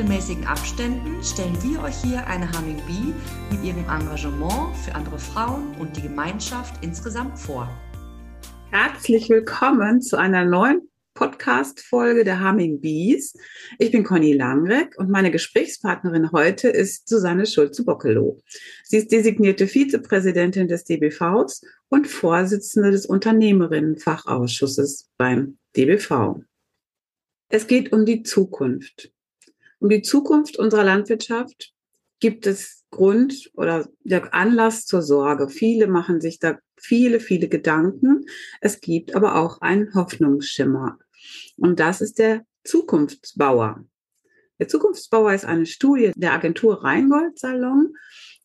regelmäßigen Abständen stellen wir euch hier eine Humming Bee mit ihrem Engagement für andere Frauen und die Gemeinschaft insgesamt vor. Herzlich willkommen zu einer neuen Podcast-Folge der Humming Bees. Ich bin Conny Langreck und meine Gesprächspartnerin heute ist Susanne Schulze-Bockelow. Sie ist designierte Vizepräsidentin des DBVs und Vorsitzende des Unternehmerinnenfachausschusses beim DBV. Es geht um die Zukunft. Um die Zukunft unserer Landwirtschaft gibt es Grund oder der Anlass zur Sorge. Viele machen sich da viele, viele Gedanken. Es gibt aber auch einen Hoffnungsschimmer. Und das ist der Zukunftsbauer. Der Zukunftsbauer ist eine Studie der Agentur Rheingold Salon.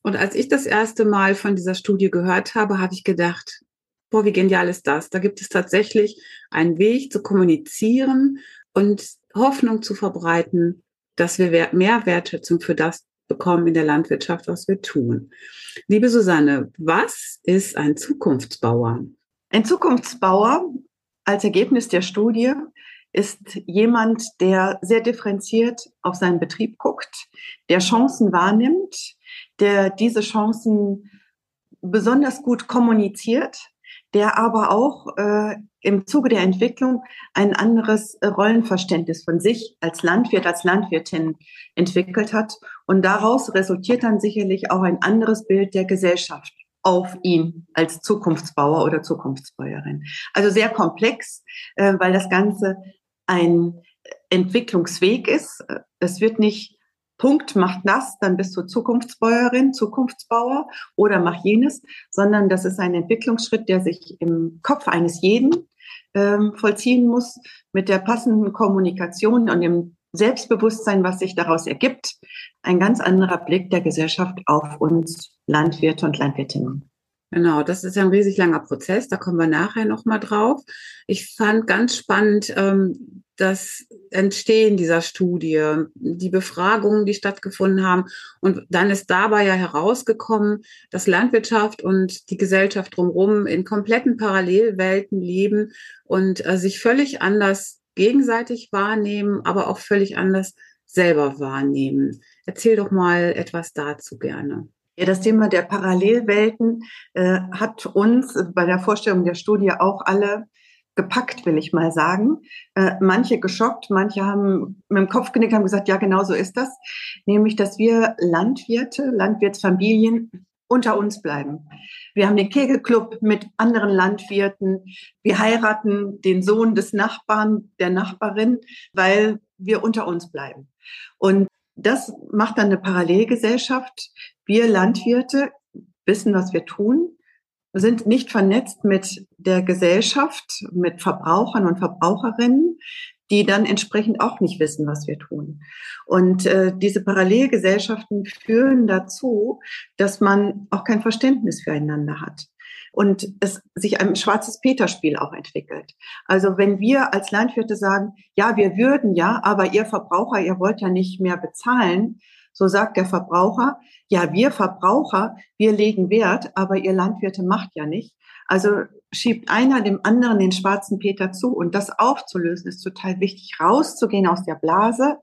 Und als ich das erste Mal von dieser Studie gehört habe, habe ich gedacht, boah, wie genial ist das? Da gibt es tatsächlich einen Weg zu kommunizieren und Hoffnung zu verbreiten dass wir mehr Wertschätzung für das bekommen in der Landwirtschaft, was wir tun. Liebe Susanne, was ist ein Zukunftsbauer? Ein Zukunftsbauer als Ergebnis der Studie ist jemand, der sehr differenziert auf seinen Betrieb guckt, der Chancen wahrnimmt, der diese Chancen besonders gut kommuniziert, der aber auch äh, im Zuge der Entwicklung ein anderes äh, Rollenverständnis von sich als Landwirt, als Landwirtin entwickelt hat. Und daraus resultiert dann sicherlich auch ein anderes Bild der Gesellschaft auf ihn als Zukunftsbauer oder Zukunftsbäuerin. Also sehr komplex, äh, weil das Ganze ein Entwicklungsweg ist. Es wird nicht Punkt, mach das, dann bist du Zukunftsbäuerin, Zukunftsbauer oder mach jenes, sondern das ist ein Entwicklungsschritt, der sich im Kopf eines jeden ähm, vollziehen muss, mit der passenden Kommunikation und dem Selbstbewusstsein, was sich daraus ergibt, ein ganz anderer Blick der Gesellschaft auf uns Landwirte und Landwirtinnen. Genau, das ist ein riesig langer Prozess, da kommen wir nachher nochmal drauf. Ich fand ganz spannend ähm, das Entstehen dieser Studie, die Befragungen, die stattgefunden haben. Und dann ist dabei ja herausgekommen, dass Landwirtschaft und die Gesellschaft drumherum in kompletten Parallelwelten leben und äh, sich völlig anders gegenseitig wahrnehmen, aber auch völlig anders selber wahrnehmen. Erzähl doch mal etwas dazu gerne. Ja, das Thema der Parallelwelten äh, hat uns bei der Vorstellung der Studie auch alle gepackt, will ich mal sagen. Äh, manche geschockt, manche haben mit dem Kopf genickt, haben gesagt, ja, genau so ist das. Nämlich, dass wir Landwirte, Landwirtsfamilien unter uns bleiben. Wir haben den Kegelclub mit anderen Landwirten. Wir heiraten den Sohn des Nachbarn, der Nachbarin, weil wir unter uns bleiben. Und das macht dann eine Parallelgesellschaft. Wir Landwirte wissen, was wir tun, sind nicht vernetzt mit der Gesellschaft, mit Verbrauchern und Verbraucherinnen, die dann entsprechend auch nicht wissen, was wir tun. Und äh, diese Parallelgesellschaften führen dazu, dass man auch kein Verständnis füreinander hat und es sich ein schwarzes Peterspiel auch entwickelt. Also wenn wir als Landwirte sagen, ja, wir würden ja, aber ihr Verbraucher, ihr wollt ja nicht mehr bezahlen, so sagt der Verbraucher, ja, wir Verbraucher, wir legen Wert, aber ihr Landwirte macht ja nicht. Also schiebt einer dem anderen den schwarzen Peter zu und das aufzulösen ist total wichtig, rauszugehen aus der Blase,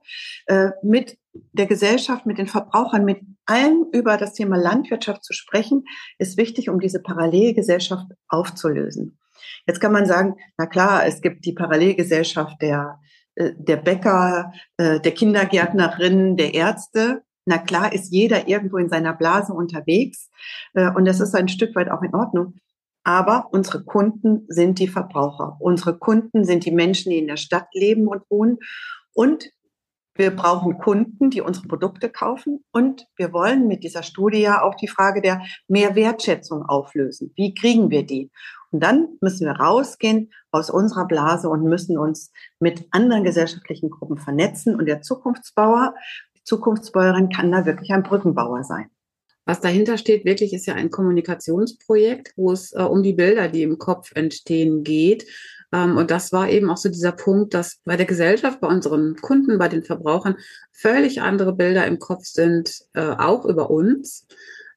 äh, mit der Gesellschaft, mit den Verbrauchern, mit allen über das Thema Landwirtschaft zu sprechen, ist wichtig, um diese Parallelgesellschaft aufzulösen. Jetzt kann man sagen, na klar, es gibt die Parallelgesellschaft der, äh, der Bäcker, äh, der Kindergärtnerinnen, der Ärzte. Na klar ist jeder irgendwo in seiner Blase unterwegs äh, und das ist ein Stück weit auch in Ordnung. Aber unsere Kunden sind die Verbraucher. Unsere Kunden sind die Menschen, die in der Stadt leben und wohnen. Und wir brauchen Kunden, die unsere Produkte kaufen. Und wir wollen mit dieser Studie ja auch die Frage der Mehrwertschätzung auflösen. Wie kriegen wir die? Und dann müssen wir rausgehen aus unserer Blase und müssen uns mit anderen gesellschaftlichen Gruppen vernetzen. Und der Zukunftsbauer, die Zukunftsbäuerin kann da wirklich ein Brückenbauer sein. Was dahinter steht, wirklich ist ja ein Kommunikationsprojekt, wo es äh, um die Bilder, die im Kopf entstehen, geht. Ähm, und das war eben auch so dieser Punkt, dass bei der Gesellschaft, bei unseren Kunden, bei den Verbrauchern völlig andere Bilder im Kopf sind, äh, auch über uns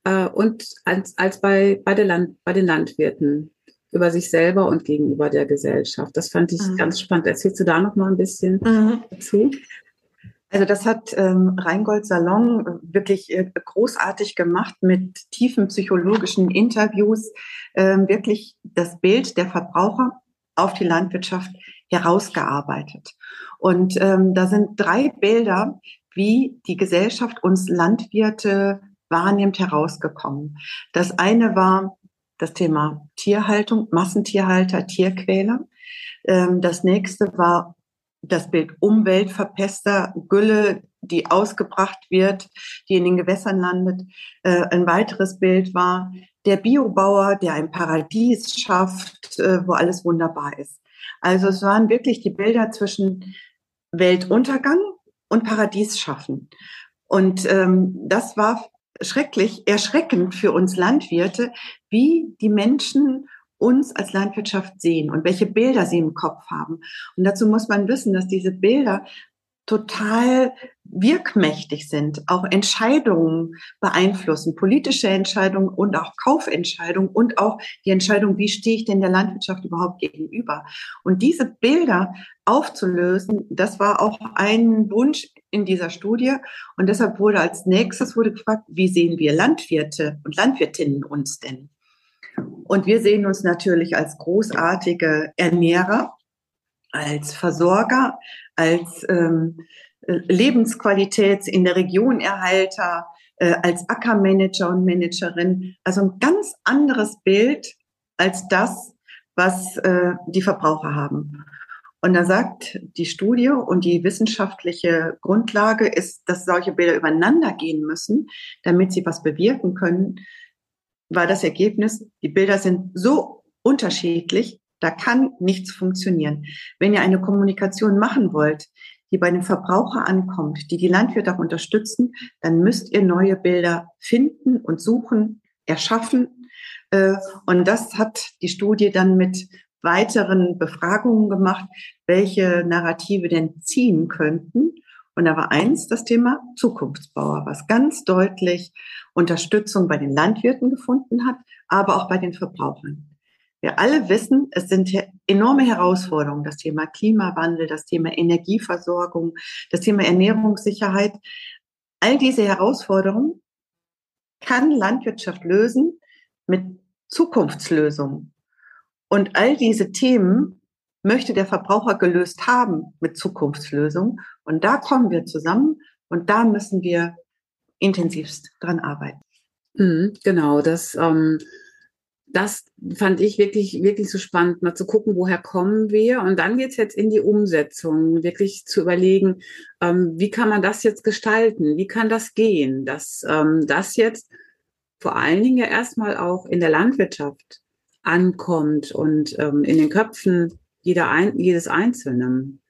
äh, und als, als bei, bei, der Land, bei den Landwirten über sich selber und gegenüber der Gesellschaft. Das fand ich mhm. ganz spannend. Erzählst du da noch mal ein bisschen mhm. dazu? Also das hat ähm, Rheingold Salon äh, wirklich äh, großartig gemacht mit tiefen psychologischen Interviews, ähm, wirklich das Bild der Verbraucher auf die Landwirtschaft herausgearbeitet. Und ähm, da sind drei Bilder, wie die Gesellschaft uns Landwirte wahrnimmt, herausgekommen. Das eine war das Thema Tierhaltung, Massentierhalter, Tierquäler. Ähm, das nächste war das Bild Umweltverpester, Gülle, die ausgebracht wird, die in den Gewässern landet. Äh, ein weiteres Bild war der Biobauer, der ein Paradies schafft, äh, wo alles wunderbar ist. Also es waren wirklich die Bilder zwischen Weltuntergang und Paradies schaffen. Und ähm, das war schrecklich, erschreckend für uns Landwirte, wie die Menschen uns als Landwirtschaft sehen und welche Bilder sie im Kopf haben. Und dazu muss man wissen, dass diese Bilder total wirkmächtig sind, auch Entscheidungen beeinflussen, politische Entscheidungen und auch Kaufentscheidungen und auch die Entscheidung, wie stehe ich denn der Landwirtschaft überhaupt gegenüber. Und diese Bilder aufzulösen, das war auch ein Wunsch in dieser Studie. Und deshalb wurde als nächstes wurde gefragt, wie sehen wir Landwirte und Landwirtinnen uns denn? Und wir sehen uns natürlich als großartige Ernährer, als Versorger, als ähm, Lebensqualität in der Region Erhalter, äh, als Ackermanager und Managerin. Also ein ganz anderes Bild als das, was äh, die Verbraucher haben. Und da sagt die Studie und die wissenschaftliche Grundlage ist, dass solche Bilder übereinander gehen müssen, damit sie was bewirken können, war das Ergebnis, die Bilder sind so unterschiedlich, da kann nichts funktionieren. Wenn ihr eine Kommunikation machen wollt, die bei den Verbraucher ankommt, die die Landwirte auch unterstützen, dann müsst ihr neue Bilder finden und suchen, erschaffen. Äh, und das hat die Studie dann mit weiteren Befragungen gemacht, welche Narrative denn ziehen könnten. Und da war eins das Thema Zukunftsbauer, was ganz deutlich Unterstützung bei den Landwirten gefunden hat, aber auch bei den Verbrauchern. Wir alle wissen, es sind enorme Herausforderungen, das Thema Klimawandel, das Thema Energieversorgung, das Thema Ernährungssicherheit. All diese Herausforderungen kann Landwirtschaft lösen mit Zukunftslösungen. Und all diese Themen möchte der Verbraucher gelöst haben mit Zukunftslösungen. Und da kommen wir zusammen und da müssen wir intensivst dran arbeiten. Mhm, genau, das, ähm, das fand ich wirklich, wirklich so spannend, mal zu gucken, woher kommen wir. Und dann geht's jetzt in die Umsetzung, wirklich zu überlegen, ähm, wie kann man das jetzt gestalten? Wie kann das gehen? Dass ähm, das jetzt vor allen Dingen ja erstmal auch in der Landwirtschaft ankommt und ähm, in den Köpfen jeder ein, jedes Einzelnen.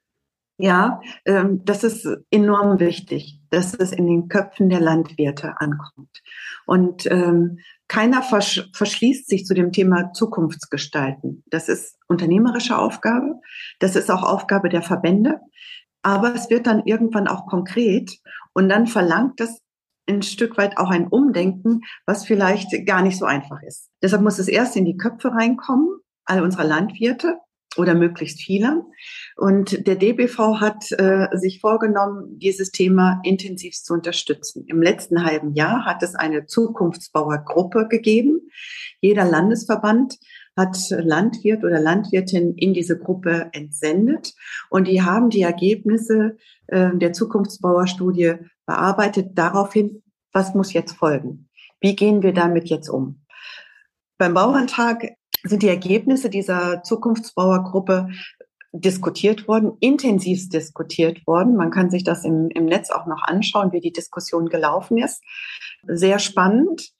Ja, ähm, das ist enorm wichtig, dass es in den Köpfen der Landwirte ankommt. Und ähm, keiner versch verschließt sich zu dem Thema Zukunftsgestalten. Das ist unternehmerische Aufgabe. Das ist auch Aufgabe der Verbände. Aber es wird dann irgendwann auch konkret und dann verlangt das ein Stück weit auch ein Umdenken, was vielleicht gar nicht so einfach ist. Deshalb muss es erst in die Köpfe reinkommen, all unserer Landwirte oder möglichst viele. Und der DBV hat äh, sich vorgenommen, dieses Thema intensiv zu unterstützen. Im letzten halben Jahr hat es eine Zukunftsbauergruppe gegeben. Jeder Landesverband hat Landwirt oder Landwirtin in diese Gruppe entsendet und die haben die Ergebnisse äh, der Zukunftsbauerstudie bearbeitet daraufhin, was muss jetzt folgen? Wie gehen wir damit jetzt um? Beim Bauerntag sind die Ergebnisse dieser Zukunftsbauergruppe diskutiert worden, intensiv diskutiert worden. Man kann sich das im, im Netz auch noch anschauen, wie die Diskussion gelaufen ist. Sehr spannend,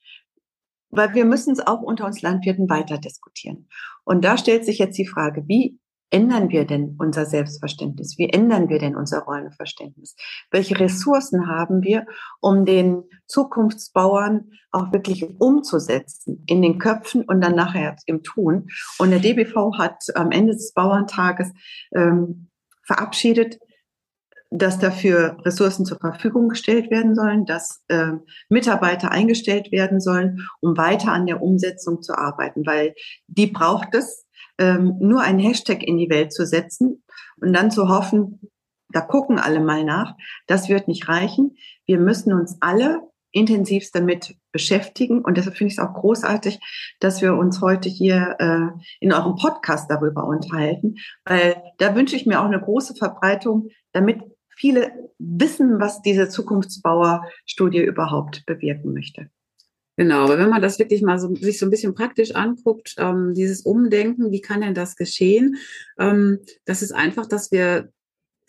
weil wir müssen es auch unter uns Landwirten weiter diskutieren. Und da stellt sich jetzt die Frage, wie ändern wir denn unser Selbstverständnis? Wie ändern wir denn unser Rollenverständnis? Welche Ressourcen haben wir, um den Zukunftsbauern auch wirklich umzusetzen in den Köpfen und dann nachher im Tun? Und der DBV hat am Ende des Bauerntages ähm, verabschiedet, dass dafür Ressourcen zur Verfügung gestellt werden sollen, dass äh, Mitarbeiter eingestellt werden sollen, um weiter an der Umsetzung zu arbeiten, weil die braucht es, ähm, nur ein Hashtag in die Welt zu setzen und dann zu hoffen, da gucken alle mal nach, das wird nicht reichen. Wir müssen uns alle intensivst damit beschäftigen. Und deshalb finde ich es auch großartig, dass wir uns heute hier äh, in eurem Podcast darüber unterhalten, weil da wünsche ich mir auch eine große Verbreitung, damit viele wissen, was diese Zukunftsbauer-Studie überhaupt bewirken möchte. Genau, aber wenn man das wirklich mal so, sich so ein bisschen praktisch anguckt, ähm, dieses Umdenken, wie kann denn das geschehen? Ähm, das ist einfach, dass wir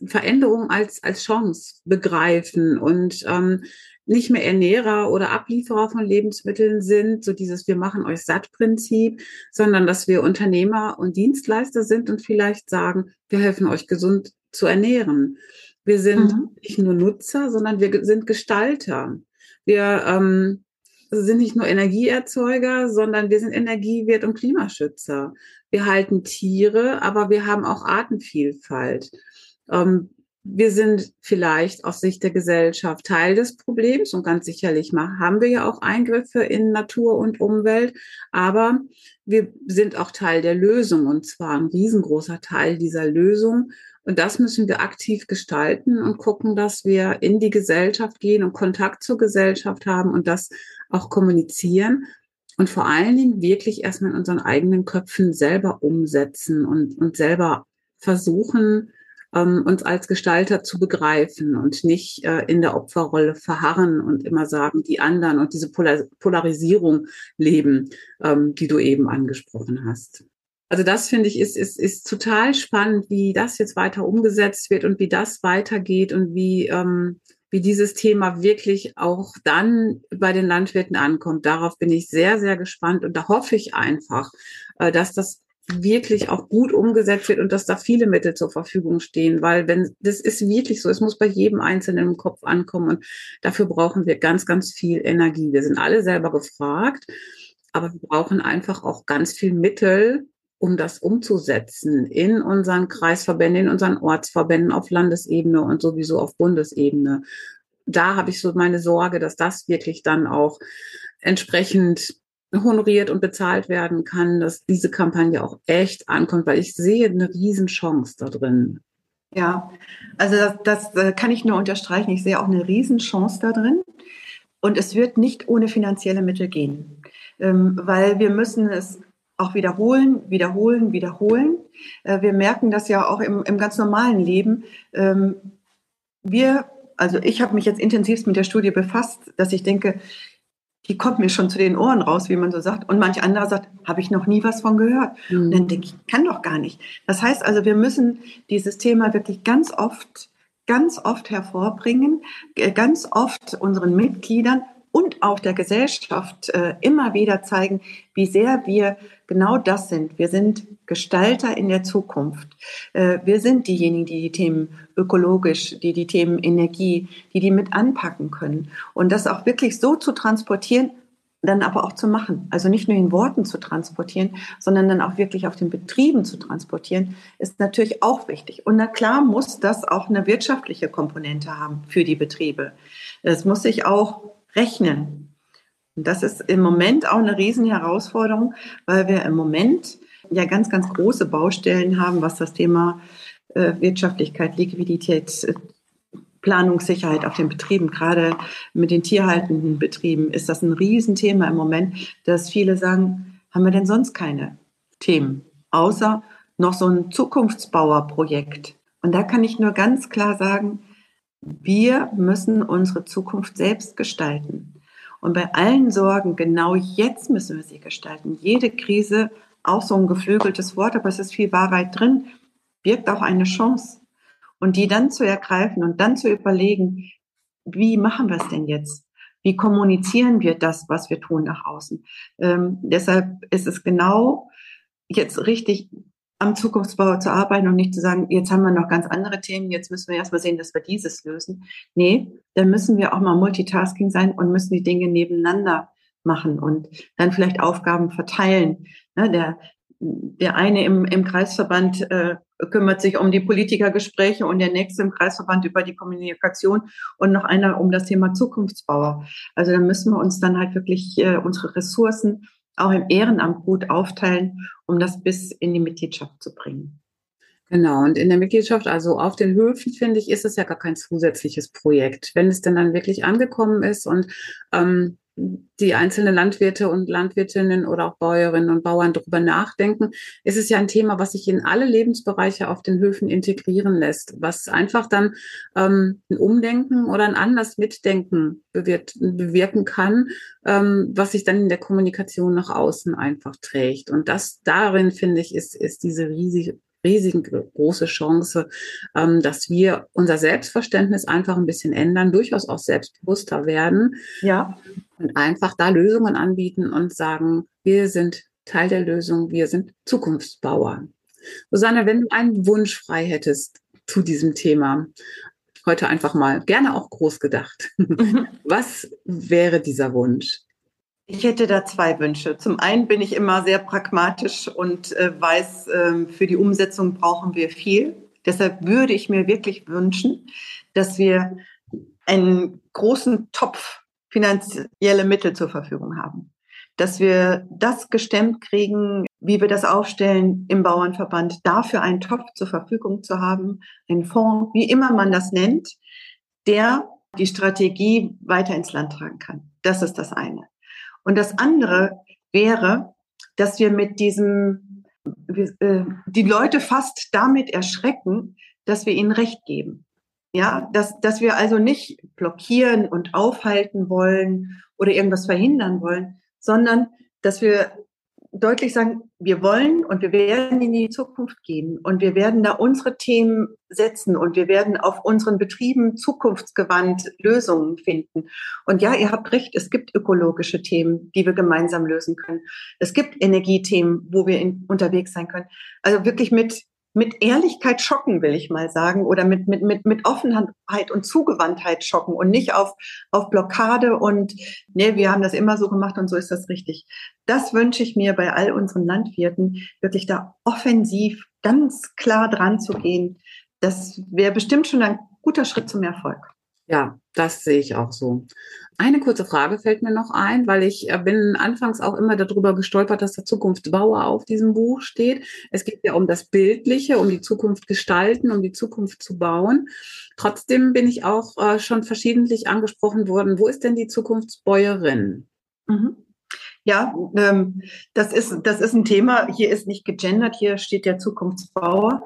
Veränderungen als, als Chance begreifen und ähm, nicht mehr Ernährer oder Ablieferer von Lebensmitteln sind, so dieses Wir machen euch satt Prinzip, sondern dass wir Unternehmer und Dienstleister sind und vielleicht sagen, wir helfen euch gesund zu ernähren. Wir sind mhm. nicht nur Nutzer, sondern wir sind Gestalter. Wir ähm, sind nicht nur Energieerzeuger, sondern wir sind Energiewirt und Klimaschützer. Wir halten Tiere, aber wir haben auch Artenvielfalt. Ähm, wir sind vielleicht aus Sicht der Gesellschaft Teil des Problems und ganz sicherlich haben wir ja auch Eingriffe in Natur und Umwelt, aber wir sind auch Teil der Lösung und zwar ein riesengroßer Teil dieser Lösung. Und das müssen wir aktiv gestalten und gucken, dass wir in die Gesellschaft gehen und Kontakt zur Gesellschaft haben und das auch kommunizieren und vor allen Dingen wirklich erstmal in unseren eigenen Köpfen selber umsetzen und, und selber versuchen, ähm, uns als Gestalter zu begreifen und nicht äh, in der Opferrolle verharren und immer sagen, die anderen und diese Polar Polarisierung leben, ähm, die du eben angesprochen hast. Also das finde ich ist, ist, ist total spannend, wie das jetzt weiter umgesetzt wird und wie das weitergeht und wie, ähm, wie dieses Thema wirklich auch dann bei den Landwirten ankommt. Darauf bin ich sehr, sehr gespannt und da hoffe ich einfach, äh, dass das wirklich auch gut umgesetzt wird und dass da viele Mittel zur Verfügung stehen, weil wenn das ist wirklich so, es muss bei jedem Einzelnen im Kopf ankommen und dafür brauchen wir ganz, ganz viel Energie. Wir sind alle selber gefragt, aber wir brauchen einfach auch ganz viel Mittel, um das umzusetzen in unseren Kreisverbänden, in unseren Ortsverbänden auf Landesebene und sowieso auf Bundesebene. Da habe ich so meine Sorge, dass das wirklich dann auch entsprechend honoriert und bezahlt werden kann, dass diese Kampagne auch echt ankommt, weil ich sehe eine Riesenchance da drin. Ja, also das, das äh, kann ich nur unterstreichen. Ich sehe auch eine Riesenchance da drin. Und es wird nicht ohne finanzielle Mittel gehen, ähm, weil wir müssen es auch wiederholen, wiederholen, wiederholen. Äh, wir merken das ja auch im, im ganz normalen Leben. Ähm, wir, also ich habe mich jetzt intensivst mit der Studie befasst, dass ich denke, die kommt mir schon zu den Ohren raus, wie man so sagt. Und manch anderer sagt, habe ich noch nie was von gehört. Mhm. Und dann denke ich, kann doch gar nicht. Das heißt also, wir müssen dieses Thema wirklich ganz oft, ganz oft hervorbringen, ganz oft unseren Mitgliedern und auch der Gesellschaft äh, immer wieder zeigen, wie sehr wir genau das sind. Wir sind Gestalter in der Zukunft. Äh, wir sind diejenigen, die die Themen ökologisch, die die Themen Energie, die die mit anpacken können. Und das auch wirklich so zu transportieren, dann aber auch zu machen. Also nicht nur in Worten zu transportieren, sondern dann auch wirklich auf den Betrieben zu transportieren, ist natürlich auch wichtig. Und na klar muss das auch eine wirtschaftliche Komponente haben für die Betriebe. Es muss sich auch rechnen. Und das ist im Moment auch eine riesen Herausforderung, weil wir im Moment ja ganz, ganz große Baustellen haben, was das Thema äh, Wirtschaftlichkeit, Liquidität, äh, Planungssicherheit auf den Betrieben, gerade mit den tierhaltenden Betrieben, ist das ein Riesenthema im Moment, dass viele sagen, haben wir denn sonst keine Themen, außer noch so ein Zukunftsbauerprojekt. Und da kann ich nur ganz klar sagen, wir müssen unsere Zukunft selbst gestalten. Und bei allen Sorgen, genau jetzt müssen wir sie gestalten. Jede Krise, auch so ein geflügeltes Wort, aber es ist viel Wahrheit drin, birgt auch eine Chance. Und die dann zu ergreifen und dann zu überlegen, wie machen wir es denn jetzt? Wie kommunizieren wir das, was wir tun nach außen? Ähm, deshalb ist es genau jetzt richtig, am Zukunftsbau zu arbeiten und nicht zu sagen, jetzt haben wir noch ganz andere Themen, jetzt müssen wir erstmal sehen, dass wir dieses lösen. Nee, dann müssen wir auch mal Multitasking sein und müssen die Dinge nebeneinander machen und dann vielleicht Aufgaben verteilen. Ne, der, der eine im, im Kreisverband äh, kümmert sich um die Politikergespräche und der nächste im Kreisverband über die Kommunikation und noch einer um das Thema Zukunftsbauer. Also da müssen wir uns dann halt wirklich äh, unsere Ressourcen auch im Ehrenamt gut aufteilen, um das bis in die Mitgliedschaft zu bringen. Genau, und in der Mitgliedschaft, also auf den Höfen, finde ich, ist es ja gar kein zusätzliches Projekt. Wenn es denn dann wirklich angekommen ist und ähm, die einzelnen Landwirte und Landwirtinnen oder auch Bäuerinnen und Bauern darüber nachdenken, ist es ja ein Thema, was sich in alle Lebensbereiche auf den Höfen integrieren lässt, was einfach dann ähm, ein Umdenken oder ein anders Mitdenken bewirkt, bewirken kann, ähm, was sich dann in der Kommunikation nach außen einfach trägt. Und das darin, finde ich, ist, ist diese riesige, riesengroße Chance, ähm, dass wir unser Selbstverständnis einfach ein bisschen ändern, durchaus auch selbstbewusster werden. Ja. Und einfach da Lösungen anbieten und sagen, wir sind Teil der Lösung, wir sind Zukunftsbauer. Susanne, wenn du einen Wunsch frei hättest zu diesem Thema, heute einfach mal gerne auch groß gedacht. Was wäre dieser Wunsch? Ich hätte da zwei Wünsche. Zum einen bin ich immer sehr pragmatisch und äh, weiß, äh, für die Umsetzung brauchen wir viel. Deshalb würde ich mir wirklich wünschen, dass wir einen großen Topf finanzielle Mittel zur Verfügung haben. Dass wir das gestemmt kriegen, wie wir das aufstellen im Bauernverband, dafür einen Topf zur Verfügung zu haben, einen Fonds, wie immer man das nennt, der die Strategie weiter ins Land tragen kann. Das ist das eine. Und das andere wäre, dass wir mit diesem, äh, die Leute fast damit erschrecken, dass wir ihnen Recht geben. Ja, dass, dass wir also nicht blockieren und aufhalten wollen oder irgendwas verhindern wollen, sondern dass wir deutlich sagen, wir wollen und wir werden in die Zukunft gehen und wir werden da unsere Themen setzen und wir werden auf unseren Betrieben zukunftsgewandt Lösungen finden. Und ja, ihr habt recht, es gibt ökologische Themen, die wir gemeinsam lösen können. Es gibt Energiethemen, wo wir in, unterwegs sein können. Also wirklich mit mit Ehrlichkeit schocken, will ich mal sagen, oder mit, mit, mit, mit Offenheit und Zugewandtheit schocken und nicht auf, auf Blockade und, nee, wir haben das immer so gemacht und so ist das richtig. Das wünsche ich mir bei all unseren Landwirten, wirklich da offensiv ganz klar dran zu gehen. Das wäre bestimmt schon ein guter Schritt zum Erfolg. Ja, das sehe ich auch so. Eine kurze Frage fällt mir noch ein, weil ich äh, bin anfangs auch immer darüber gestolpert, dass der Zukunftsbauer auf diesem Buch steht. Es geht ja um das Bildliche, um die Zukunft gestalten, um die Zukunft zu bauen. Trotzdem bin ich auch äh, schon verschiedentlich angesprochen worden. Wo ist denn die Zukunftsbäuerin? Mhm. Ja, ähm, das ist, das ist ein Thema. Hier ist nicht gegendert, hier steht der Zukunftsbauer.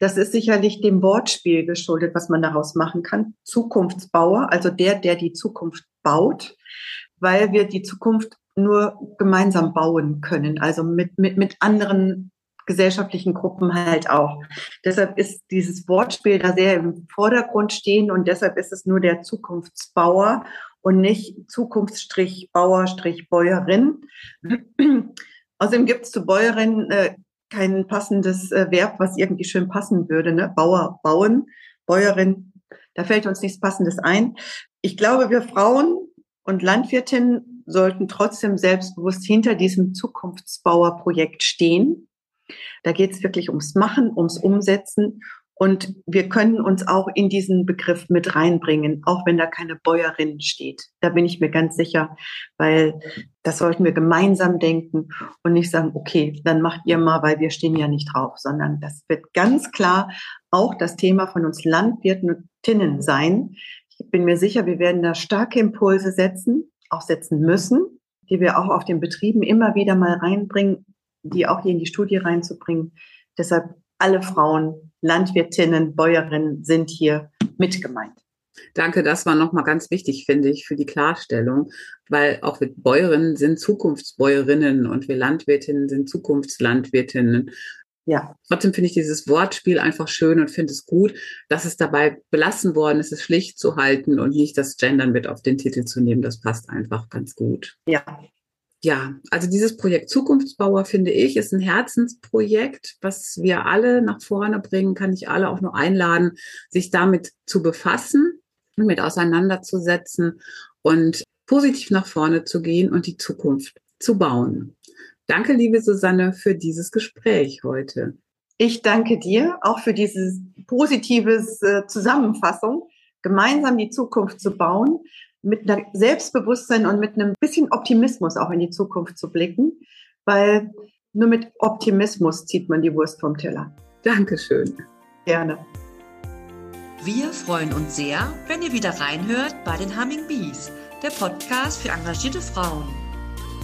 Das ist sicherlich dem Wortspiel geschuldet, was man daraus machen kann. Zukunftsbauer, also der, der die Zukunft baut, weil wir die Zukunft nur gemeinsam bauen können, also mit, mit, mit anderen gesellschaftlichen Gruppen halt auch. Deshalb ist dieses Wortspiel da sehr im Vordergrund stehen und deshalb ist es nur der Zukunftsbauer und nicht Zukunftsstrich Bauer Strich Bäuerin. Außerdem gibt es zu Bäuerin äh, kein passendes äh, Verb, was irgendwie schön passen würde. Ne? Bauer, bauen, Bäuerin, da fällt uns nichts Passendes ein. Ich glaube, wir Frauen und Landwirtinnen sollten trotzdem selbstbewusst hinter diesem Zukunftsbauerprojekt stehen. Da geht es wirklich ums Machen, ums Umsetzen und wir können uns auch in diesen Begriff mit reinbringen, auch wenn da keine Bäuerin steht. Da bin ich mir ganz sicher, weil das sollten wir gemeinsam denken und nicht sagen, okay, dann macht ihr mal, weil wir stehen ja nicht drauf, sondern das wird ganz klar auch das Thema von uns Landwirtinnen sein. Ich bin mir sicher, wir werden da starke Impulse setzen, auch setzen müssen, die wir auch auf den Betrieben immer wieder mal reinbringen, die auch hier in die Studie reinzubringen. Deshalb alle Frauen Landwirtinnen, Bäuerinnen sind hier mit gemeint. Danke, das war nochmal ganz wichtig, finde ich, für die Klarstellung, weil auch wir Bäuerinnen sind Zukunftsbäuerinnen und wir Landwirtinnen sind Zukunftslandwirtinnen. Ja. Trotzdem finde ich dieses Wortspiel einfach schön und finde es gut, dass es dabei belassen worden ist, es schlicht zu halten und nicht das Gendern mit auf den Titel zu nehmen. Das passt einfach ganz gut. Ja. Ja, also dieses Projekt Zukunftsbauer finde ich ist ein Herzensprojekt, was wir alle nach vorne bringen, kann ich alle auch nur einladen, sich damit zu befassen, mit auseinanderzusetzen und positiv nach vorne zu gehen und die Zukunft zu bauen. Danke, liebe Susanne, für dieses Gespräch heute. Ich danke dir auch für diese positive äh, Zusammenfassung, gemeinsam die Zukunft zu bauen mit einem Selbstbewusstsein und mit einem bisschen Optimismus auch in die Zukunft zu blicken, weil nur mit Optimismus zieht man die Wurst vom Teller. Dankeschön. Gerne. Wir freuen uns sehr, wenn ihr wieder reinhört bei den Humming Bees, der Podcast für engagierte Frauen.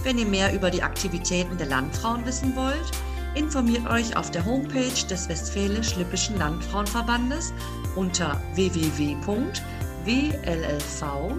Wenn ihr mehr über die Aktivitäten der Landfrauen wissen wollt, informiert euch auf der Homepage des Westfälisch-Lippischen Landfrauenverbandes unter www wllv.de